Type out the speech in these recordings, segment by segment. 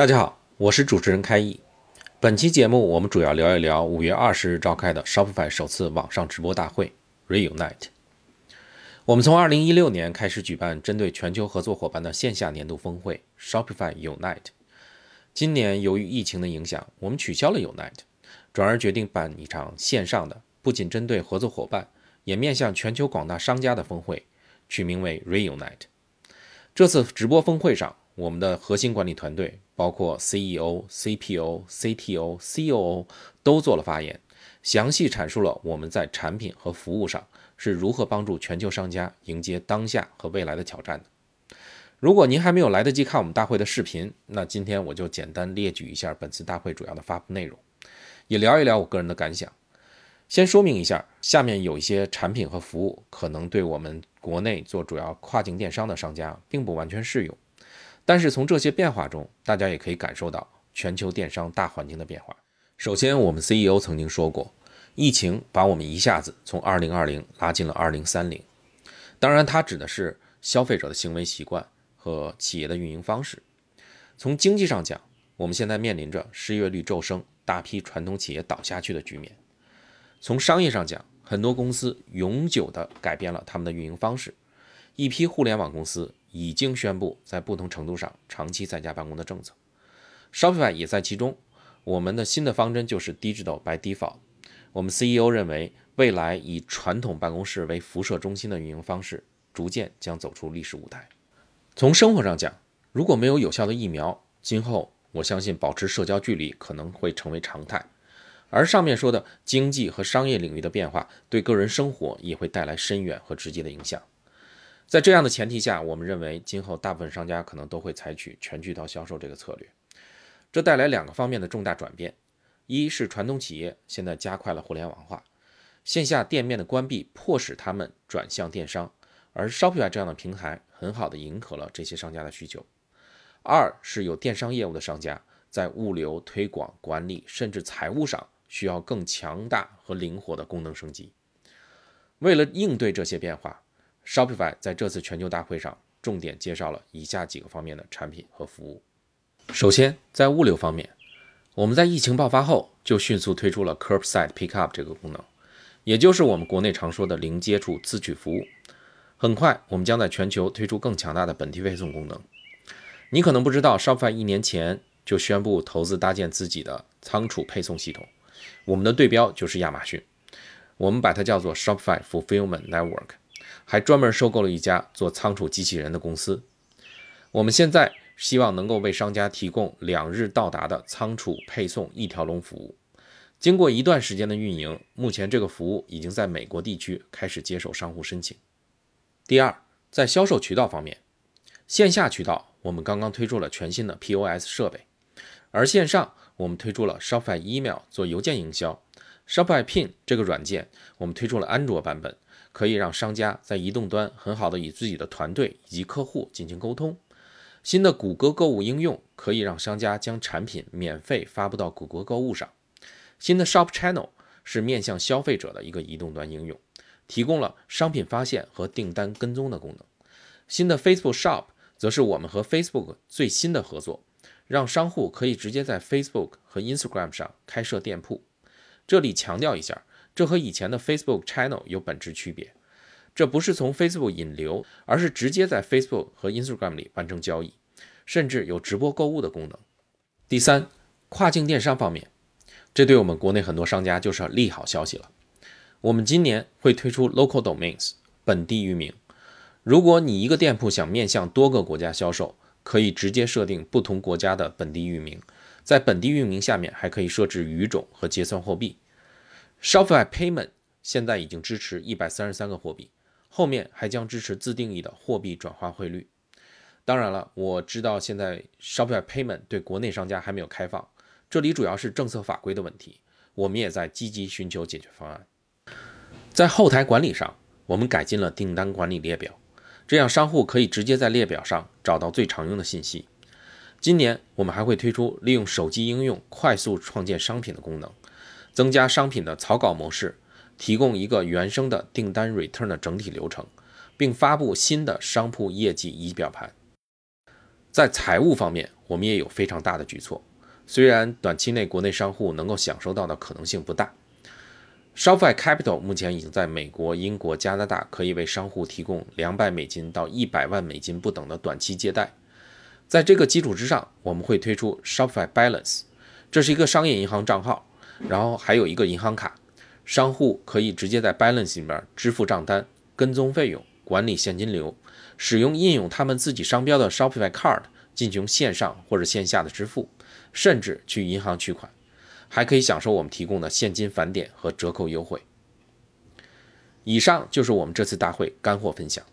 大家好，我是主持人开义。本期节目我们主要聊一聊五月二十日召开的 Shopify 首次网上直播大会 Reunite。我们从二零一六年开始举办针对全球合作伙伴的线下年度峰会 Shopify Unite。今年由于疫情的影响，我们取消了 Unite，转而决定办一场线上的，不仅针对合作伙伴，也面向全球广大商家的峰会，取名为 Reunite。这次直播峰会上，我们的核心管理团队，包括 CEO、CPO、CTO、COO 都做了发言，详细阐述了我们在产品和服务上是如何帮助全球商家迎接当下和未来的挑战的。如果您还没有来得及看我们大会的视频，那今天我就简单列举一下本次大会主要的发布内容，也聊一聊我个人的感想。先说明一下，下面有一些产品和服务可能对我们国内做主要跨境电商的商家并不完全适用，但是从这些变化中，大家也可以感受到全球电商大环境的变化。首先，我们 CEO 曾经说过，疫情把我们一下子从2020拉进了2030，当然，它指的是消费者的行为习惯。和企业的运营方式。从经济上讲，我们现在面临着失业率骤升、大批传统企业倒下去的局面；从商业上讲，很多公司永久地改变了他们的运营方式，一批互联网公司已经宣布在不同程度上长期在家办公的政策，Shopify 也在其中。我们的新的方针就是 Digital by Default。我们 CEO 认为，未来以传统办公室为辐射中心的运营方式，逐渐将走出历史舞台。从生活上讲，如果没有有效的疫苗，今后我相信保持社交距离可能会成为常态。而上面说的经济和商业领域的变化，对个人生活也会带来深远和直接的影响。在这样的前提下，我们认为今后大部分商家可能都会采取全渠道销售这个策略。这带来两个方面的重大转变：一是传统企业现在加快了互联网化，线下店面的关闭迫使他们转向电商。而 Shopify 这样的平台很好的迎合了这些商家的需求。二是有电商业务的商家在物流、推广、管理甚至财务上需要更强大和灵活的功能升级。为了应对这些变化，Shopify 在这次全球大会上重点介绍了以下几个方面的产品和服务。首先，在物流方面，我们在疫情爆发后就迅速推出了 Curbside Pickup 这个功能，也就是我们国内常说的零接触自取服务。很快，我们将在全球推出更强大的本地配送功能。你可能不知道，Shopify 一年前就宣布投资搭建自己的仓储配送系统。我们的对标就是亚马逊，我们把它叫做 Shopify Fulfillment Network，还专门收购了一家做仓储机器人的公司。我们现在希望能够为商家提供两日到达的仓储配送一条龙服务。经过一段时间的运营，目前这个服务已经在美国地区开始接受商户申请。第二，在销售渠道方面，线下渠道我们刚刚推出了全新的 POS 设备，而线上我们推出了 Shopify Email 做邮件营销，Shopify Pin 这个软件我们推出了安卓版本，可以让商家在移动端很好的与自己的团队以及客户进行沟通。新的谷歌购物应用可以让商家将产品免费发布到谷歌购物上。新的 Shop Channel 是面向消费者的一个移动端应用。提供了商品发现和订单跟踪的功能。新的 Facebook Shop 则是我们和 Facebook 最新的合作，让商户可以直接在 Facebook 和 Instagram 上开设店铺。这里强调一下，这和以前的 Facebook Channel 有本质区别。这不是从 Facebook 引流，而是直接在 Facebook 和 Instagram 里完成交易，甚至有直播购物的功能。第三，跨境电商方面，这对我们国内很多商家就是利好消息了。我们今年会推出 local domains 本地域名。如果你一个店铺想面向多个国家销售，可以直接设定不同国家的本地域名，在本地域名下面还可以设置语种和结算货币。Shopify Payment 现在已经支持一百三十三个货币，后面还将支持自定义的货币转化汇率。当然了，我知道现在 Shopify Payment 对国内商家还没有开放，这里主要是政策法规的问题，我们也在积极寻求解决方案。在后台管理上，我们改进了订单管理列表，这样商户可以直接在列表上找到最常用的信息。今年我们还会推出利用手机应用快速创建商品的功能，增加商品的草稿模式，提供一个原生的订单 return 的整体流程，并发布新的商铺业绩仪表盘。在财务方面，我们也有非常大的举措，虽然短期内国内商户能够享受到的可能性不大。Shopify Capital 目前已经在美国、英国、加拿大可以为商户提供两百美金到一百万美金不等的短期借贷。在这个基础之上，我们会推出 Shopify Balance，这是一个商业银行账号，然后还有一个银行卡，商户可以直接在 Balance 里面支付账单、跟踪费用、管理现金流，使用印有他们自己商标的 Shopify Card 进行线上或者线下的支付，甚至去银行取款，还可以享受我们提供的现金返点和折扣优惠。以上就是我们这次大会干货分享。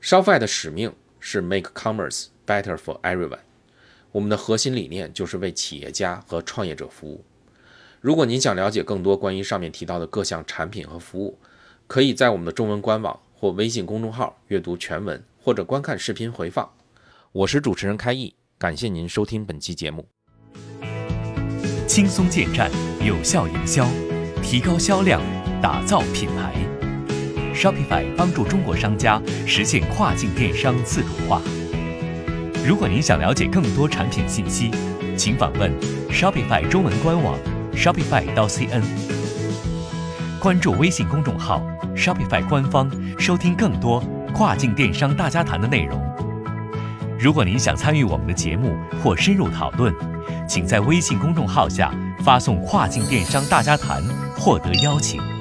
Shopify 的使命是 Make Commerce。Better for everyone。我们的核心理念就是为企业家和创业者服务。如果您想了解更多关于上面提到的各项产品和服务，可以在我们的中文官网或微信公众号阅读全文，或者观看视频回放。我是主持人开义，感谢您收听本期节目。轻松建站，有效营销，提高销量，打造品牌。Shopify 帮助中国商家实现跨境电商自主化。如果您想了解更多产品信息，请访问 Shopify 中文官网 shopify 到 cn，关注微信公众号 Shopify 官方，收听更多跨境电商大家谈的内容。如果您想参与我们的节目或深入讨论，请在微信公众号下发送“跨境电商大家谈”获得邀请。